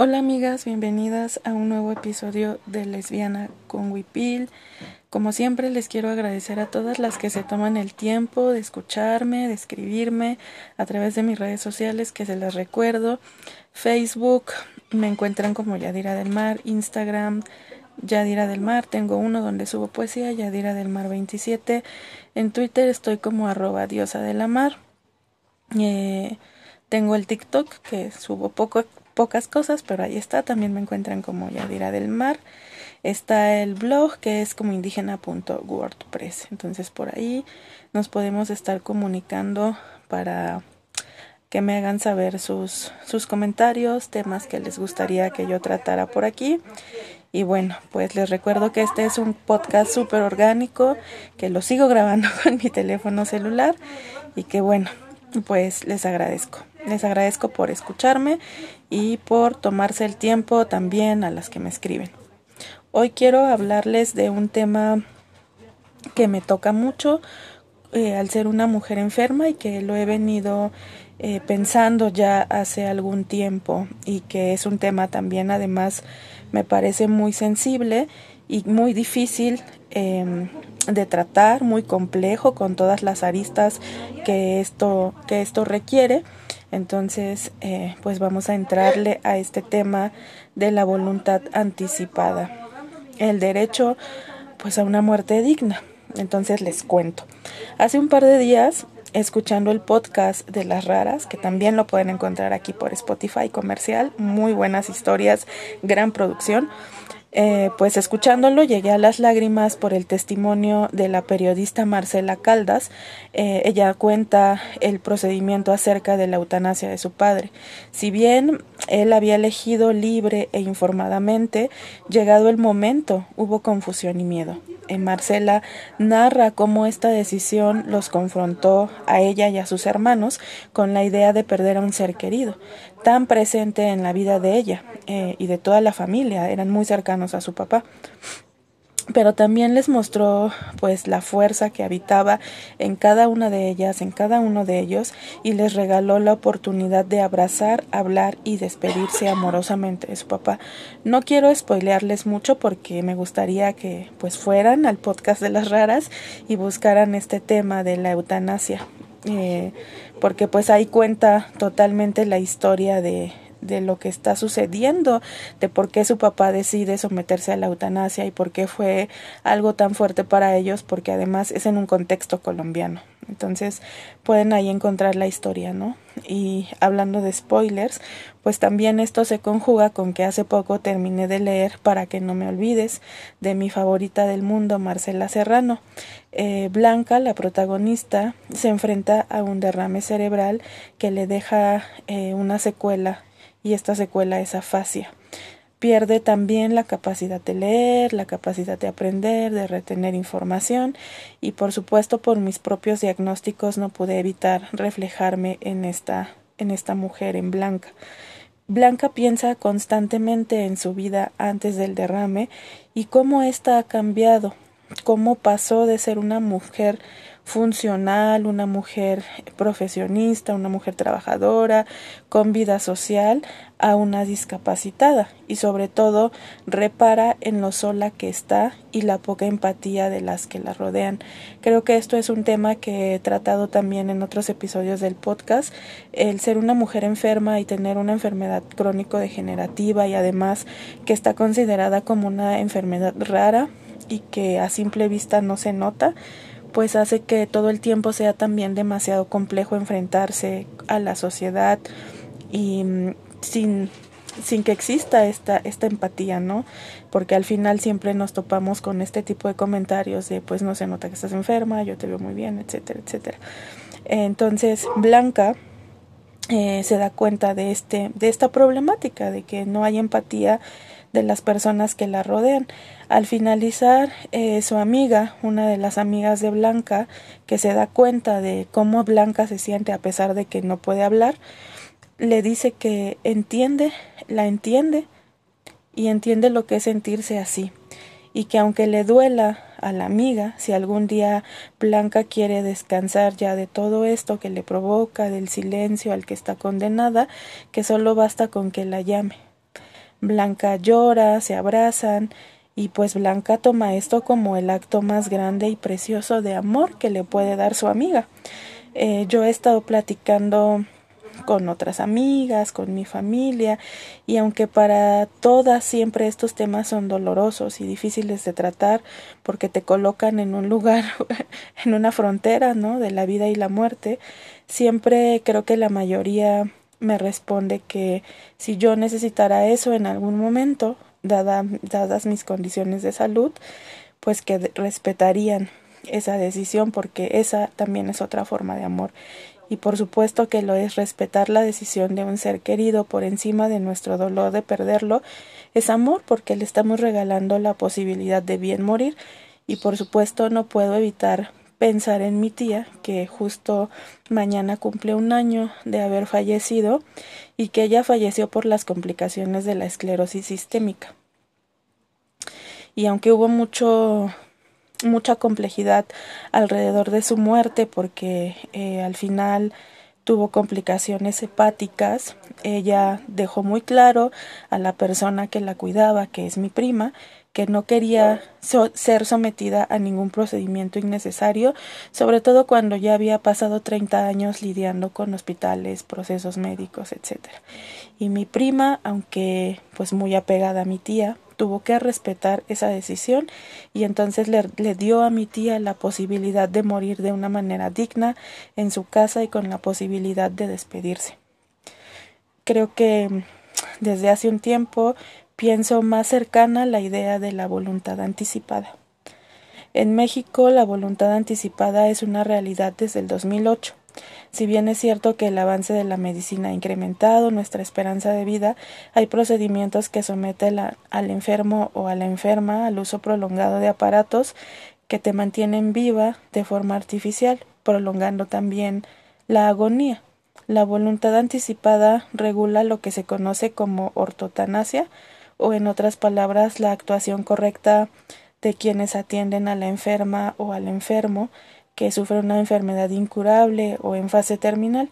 Hola amigas, bienvenidas a un nuevo episodio de Lesbiana con Wipil. Como siempre les quiero agradecer a todas las que se toman el tiempo de escucharme, de escribirme a través de mis redes sociales que se las recuerdo. Facebook me encuentran como Yadira del Mar, Instagram Yadira del Mar, tengo uno donde subo poesía, Yadira del Mar 27. En Twitter estoy como arroba diosa de la mar. Eh, tengo el TikTok que subo poco, pocas cosas, pero ahí está. También me encuentran como Yadira del Mar. Está el blog que es como indígena.wordpress. Entonces por ahí nos podemos estar comunicando para que me hagan saber sus, sus comentarios, temas que les gustaría que yo tratara por aquí. Y bueno, pues les recuerdo que este es un podcast súper orgánico, que lo sigo grabando con mi teléfono celular y que bueno, pues les agradezco. Les agradezco por escucharme y por tomarse el tiempo también a las que me escriben. Hoy quiero hablarles de un tema que me toca mucho eh, al ser una mujer enferma y que lo he venido eh, pensando ya hace algún tiempo y que es un tema también además me parece muy sensible y muy difícil em, de tratar, muy complejo con todas las aristas que esto, que esto requiere. Entonces, eh, pues vamos a entrarle a este tema de la voluntad anticipada, el derecho pues a una muerte digna. Entonces les cuento. Hace un par de días, escuchando el podcast de las raras, que también lo pueden encontrar aquí por Spotify comercial, muy buenas historias, gran producción. Eh, pues escuchándolo llegué a las lágrimas por el testimonio de la periodista Marcela Caldas. Eh, ella cuenta el procedimiento acerca de la eutanasia de su padre. Si bien él había elegido libre e informadamente, llegado el momento hubo confusión y miedo. Marcela narra cómo esta decisión los confrontó a ella y a sus hermanos con la idea de perder a un ser querido, tan presente en la vida de ella eh, y de toda la familia, eran muy cercanos a su papá pero también les mostró pues la fuerza que habitaba en cada una de ellas, en cada uno de ellos, y les regaló la oportunidad de abrazar, hablar y despedirse amorosamente de su papá. No quiero spoilearles mucho porque me gustaría que pues fueran al podcast de las raras y buscaran este tema de la eutanasia. Eh, porque pues ahí cuenta totalmente la historia de, de lo que está sucediendo, de por qué su papá decide someterse a la eutanasia y por qué fue algo tan fuerte para ellos, porque además es en un contexto colombiano. Entonces pueden ahí encontrar la historia, ¿no? Y hablando de spoilers, pues también esto se conjuga con que hace poco terminé de leer Para que no me olvides de mi favorita del mundo, Marcela Serrano. Eh, Blanca, la protagonista, se enfrenta a un derrame cerebral que le deja eh, una secuela y esta secuela es afasia. Pierde también la capacidad de leer, la capacidad de aprender, de retener información y por supuesto por mis propios diagnósticos no pude evitar reflejarme en esta en esta mujer en Blanca. Blanca piensa constantemente en su vida antes del derrame y cómo ésta ha cambiado, cómo pasó de ser una mujer funcional, una mujer profesionista, una mujer trabajadora, con vida social, a una discapacitada y sobre todo repara en lo sola que está y la poca empatía de las que la rodean. Creo que esto es un tema que he tratado también en otros episodios del podcast, el ser una mujer enferma y tener una enfermedad crónico degenerativa y además que está considerada como una enfermedad rara y que a simple vista no se nota pues hace que todo el tiempo sea también demasiado complejo enfrentarse a la sociedad y mm, sin sin que exista esta, esta empatía, ¿no? Porque al final siempre nos topamos con este tipo de comentarios de pues no se nota que estás enferma, yo te veo muy bien, etcétera, etcétera. Entonces, Blanca eh, se da cuenta de este, de esta problemática, de que no hay empatía de las personas que la rodean. Al finalizar, eh, su amiga, una de las amigas de Blanca, que se da cuenta de cómo Blanca se siente a pesar de que no puede hablar, le dice que entiende, la entiende y entiende lo que es sentirse así y que aunque le duela a la amiga, si algún día Blanca quiere descansar ya de todo esto que le provoca, del silencio al que está condenada, que solo basta con que la llame Blanca llora, se abrazan y pues Blanca toma esto como el acto más grande y precioso de amor que le puede dar su amiga. Eh, yo he estado platicando con otras amigas, con mi familia, y aunque para todas siempre estos temas son dolorosos y difíciles de tratar porque te colocan en un lugar, en una frontera, ¿no? de la vida y la muerte, siempre creo que la mayoría me responde que si yo necesitara eso en algún momento, dada, dadas mis condiciones de salud, pues que respetarían esa decisión porque esa también es otra forma de amor. Y por supuesto que lo es respetar la decisión de un ser querido por encima de nuestro dolor de perderlo, es amor porque le estamos regalando la posibilidad de bien morir. Y por supuesto no puedo evitar pensar en mi tía que justo mañana cumple un año de haber fallecido y que ella falleció por las complicaciones de la esclerosis sistémica. Y aunque hubo mucho mucha complejidad alrededor de su muerte porque eh, al final tuvo complicaciones hepáticas. Ella dejó muy claro a la persona que la cuidaba, que es mi prima, que no quería ser sometida a ningún procedimiento innecesario, sobre todo cuando ya había pasado 30 años lidiando con hospitales, procesos médicos, etc. Y mi prima, aunque pues muy apegada a mi tía, tuvo que respetar esa decisión y entonces le, le, dio a mi tía la posibilidad de morir de una manera digna en su casa y con la posibilidad de despedirse. Creo que desde hace un tiempo pienso más cercana la idea de la voluntad anticipada. En México la voluntad anticipada es una realidad desde el 2008. Si bien es cierto que el avance de la medicina ha incrementado nuestra esperanza de vida, hay procedimientos que someten al enfermo o a la enferma al uso prolongado de aparatos que te mantienen viva de forma artificial, prolongando también la agonía. La voluntad anticipada regula lo que se conoce como ortotanasia, o en otras palabras, la actuación correcta de quienes atienden a la enferma o al enfermo que sufre una enfermedad incurable o en fase terminal.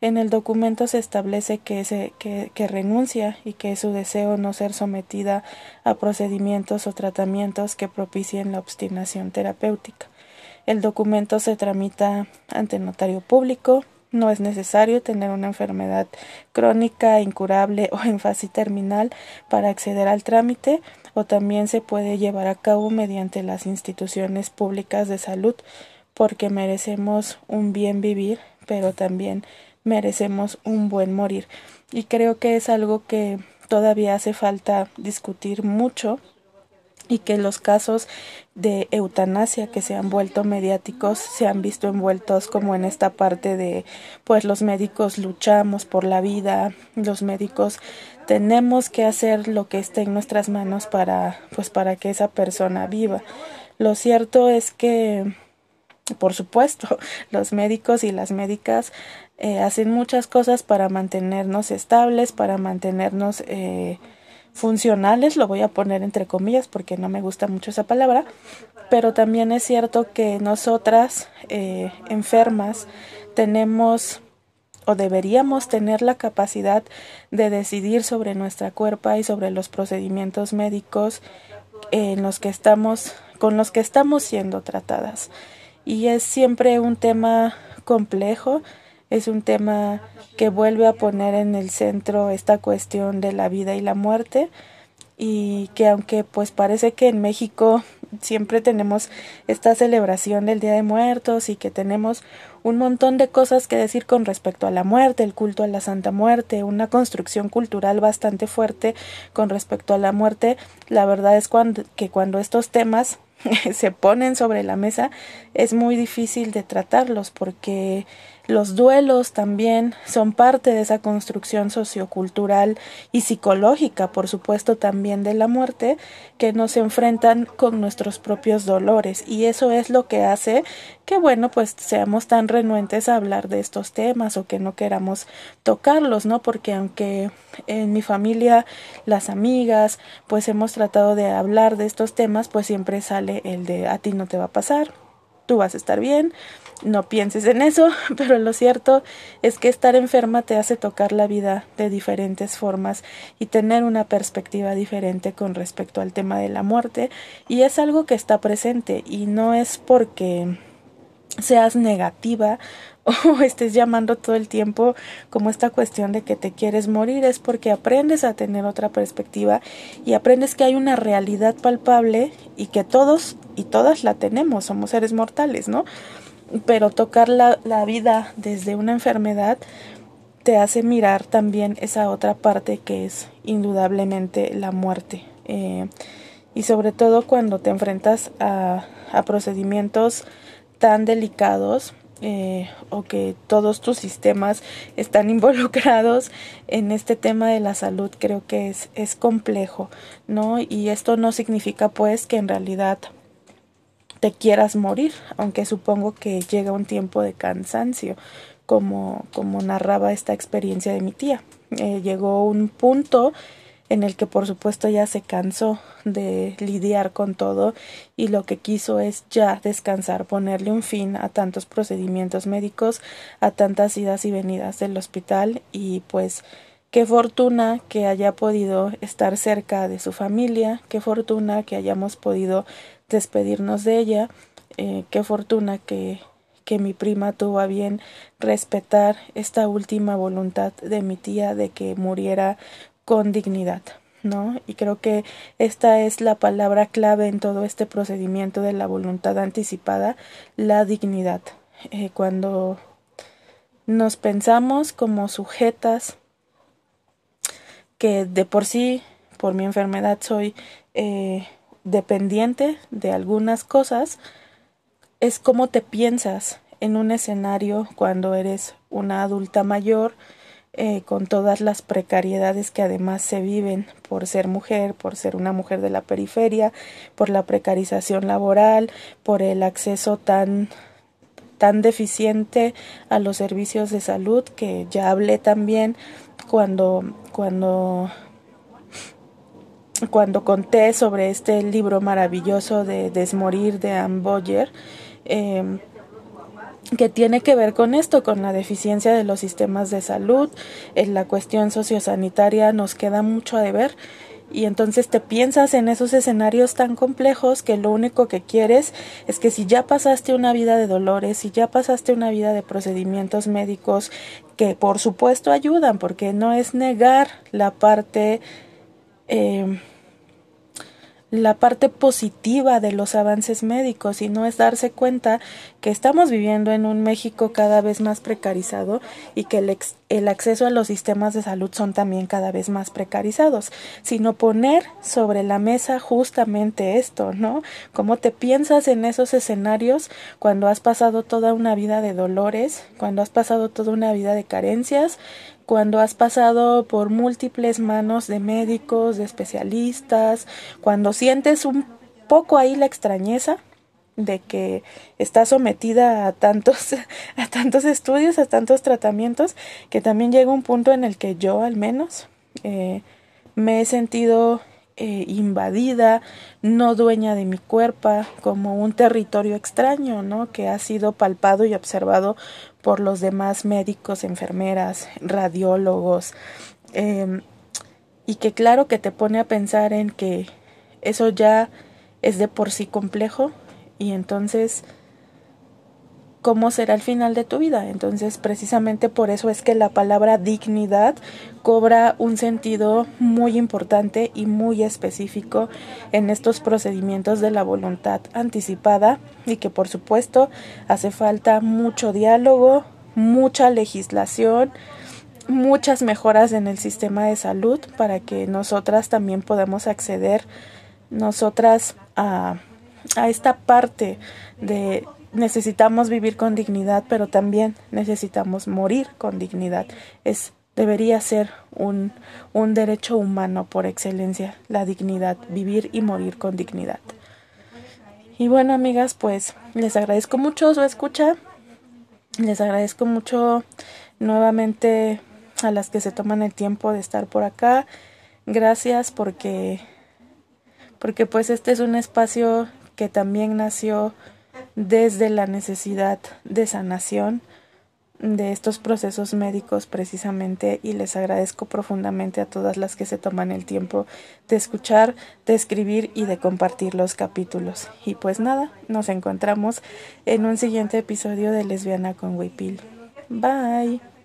En el documento se establece que, se, que, que renuncia y que es su deseo no ser sometida a procedimientos o tratamientos que propicien la obstinación terapéutica. El documento se tramita ante notario público, no es necesario tener una enfermedad crónica, incurable o en fase terminal para acceder al trámite o también se puede llevar a cabo mediante las instituciones públicas de salud porque merecemos un bien vivir, pero también merecemos un buen morir. Y creo que es algo que todavía hace falta discutir mucho y que los casos de eutanasia que se han vuelto mediáticos se han visto envueltos como en esta parte de pues los médicos luchamos por la vida, los médicos tenemos que hacer lo que esté en nuestras manos para pues para que esa persona viva. Lo cierto es que por supuesto, los médicos y las médicas eh, hacen muchas cosas para mantenernos estables, para mantenernos eh, funcionales, lo voy a poner entre comillas porque no me gusta mucho esa palabra, pero también es cierto que nosotras, eh, enfermas, tenemos o deberíamos tener la capacidad de decidir sobre nuestra cuerpa y sobre los procedimientos médicos en los que estamos, con los que estamos siendo tratadas. Y es siempre un tema complejo, es un tema que vuelve a poner en el centro esta cuestión de la vida y la muerte y que aunque pues parece que en México siempre tenemos esta celebración del Día de Muertos y que tenemos un montón de cosas que decir con respecto a la muerte, el culto a la Santa Muerte, una construcción cultural bastante fuerte con respecto a la muerte, la verdad es cuando, que cuando estos temas se ponen sobre la mesa es muy difícil de tratarlos porque los duelos también son parte de esa construcción sociocultural y psicológica, por supuesto, también de la muerte, que nos enfrentan con nuestros propios dolores. Y eso es lo que hace que, bueno, pues seamos tan renuentes a hablar de estos temas o que no queramos tocarlos, ¿no? Porque aunque en mi familia, las amigas, pues hemos tratado de hablar de estos temas, pues siempre sale el de a ti no te va a pasar, tú vas a estar bien, no pienses en eso, pero lo cierto es que estar enferma te hace tocar la vida de diferentes formas y tener una perspectiva diferente con respecto al tema de la muerte y es algo que está presente y no es porque seas negativa o estés llamando todo el tiempo como esta cuestión de que te quieres morir, es porque aprendes a tener otra perspectiva y aprendes que hay una realidad palpable y que todos y todas la tenemos, somos seres mortales, ¿no? Pero tocar la, la vida desde una enfermedad te hace mirar también esa otra parte que es indudablemente la muerte. Eh, y sobre todo cuando te enfrentas a, a procedimientos tan delicados eh, o que todos tus sistemas están involucrados en este tema de la salud creo que es, es complejo, ¿no? Y esto no significa pues que en realidad te quieras morir, aunque supongo que llega un tiempo de cansancio, como, como narraba esta experiencia de mi tía. Eh, llegó un punto en el que por supuesto ya se cansó de lidiar con todo y lo que quiso es ya descansar, ponerle un fin a tantos procedimientos médicos, a tantas idas y venidas del hospital y pues qué fortuna que haya podido estar cerca de su familia, qué fortuna que hayamos podido despedirnos de ella, eh, qué fortuna que que mi prima tuvo a bien respetar esta última voluntad de mi tía de que muriera con dignidad. ¿no? Y creo que esta es la palabra clave en todo este procedimiento de la voluntad anticipada, la dignidad. Eh, cuando nos pensamos como sujetas que de por sí, por mi enfermedad, soy eh, dependiente de algunas cosas, es como te piensas en un escenario cuando eres una adulta mayor, eh, con todas las precariedades que además se viven por ser mujer, por ser una mujer de la periferia, por la precarización laboral, por el acceso tan tan deficiente a los servicios de salud que ya hablé también cuando cuando cuando conté sobre este libro maravilloso de Desmorir de Anne Boyer eh, que tiene que ver con esto, con la deficiencia de los sistemas de salud, en la cuestión sociosanitaria nos queda mucho a deber y entonces te piensas en esos escenarios tan complejos que lo único que quieres es que si ya pasaste una vida de dolores, si ya pasaste una vida de procedimientos médicos que por supuesto ayudan, porque no es negar la parte eh, la parte positiva de los avances médicos y no es darse cuenta que estamos viviendo en un México cada vez más precarizado y que el, el, acceso a los sistemas de salud son también cada vez más precarizados, sino poner sobre la mesa justamente esto, ¿no? ¿Cómo te piensas en esos escenarios cuando has pasado toda una vida de dolores, cuando has pasado toda una vida de carencias, cuando has pasado por múltiples manos de médicos, de especialistas, cuando sientes un poco ahí la extrañeza de que estás sometida a tantos a tantos estudios, a tantos tratamientos, que también llega un punto en el que yo al menos eh, me he sentido eh, invadida, no dueña de mi cuerpo, como un territorio extraño, ¿no? Que ha sido palpado y observado por los demás médicos, enfermeras, radiólogos, em, y que claro que te pone a pensar en que eso ya es de por sí complejo y entonces cómo será el final de tu vida. Entonces, precisamente por eso es que la palabra dignidad cobra un sentido muy importante y muy específico en estos procedimientos de la voluntad anticipada y que por supuesto hace falta mucho diálogo, mucha legislación, muchas mejoras en el sistema de salud para que nosotras también podamos acceder nosotras a, esta parte de necesitamos vivir con dignidad, pero también necesitamos morir con dignidad. Es debería ser un, un derecho humano por excelencia, la dignidad, vivir y morir con dignidad. Y bueno, amigas, pues les agradezco mucho su escucha. Les agradezco mucho nuevamente a las que se toman el tiempo de estar por acá. Gracias porque porque pues este es un espacio que también nació desde la necesidad de sanación de estos procesos médicos precisamente y les agradezco profundamente a todas las que se toman el tiempo de escuchar, de escribir y de compartir los capítulos. Y pues nada, nos encontramos en un siguiente episodio de Lesbiana con Wipil. Bye.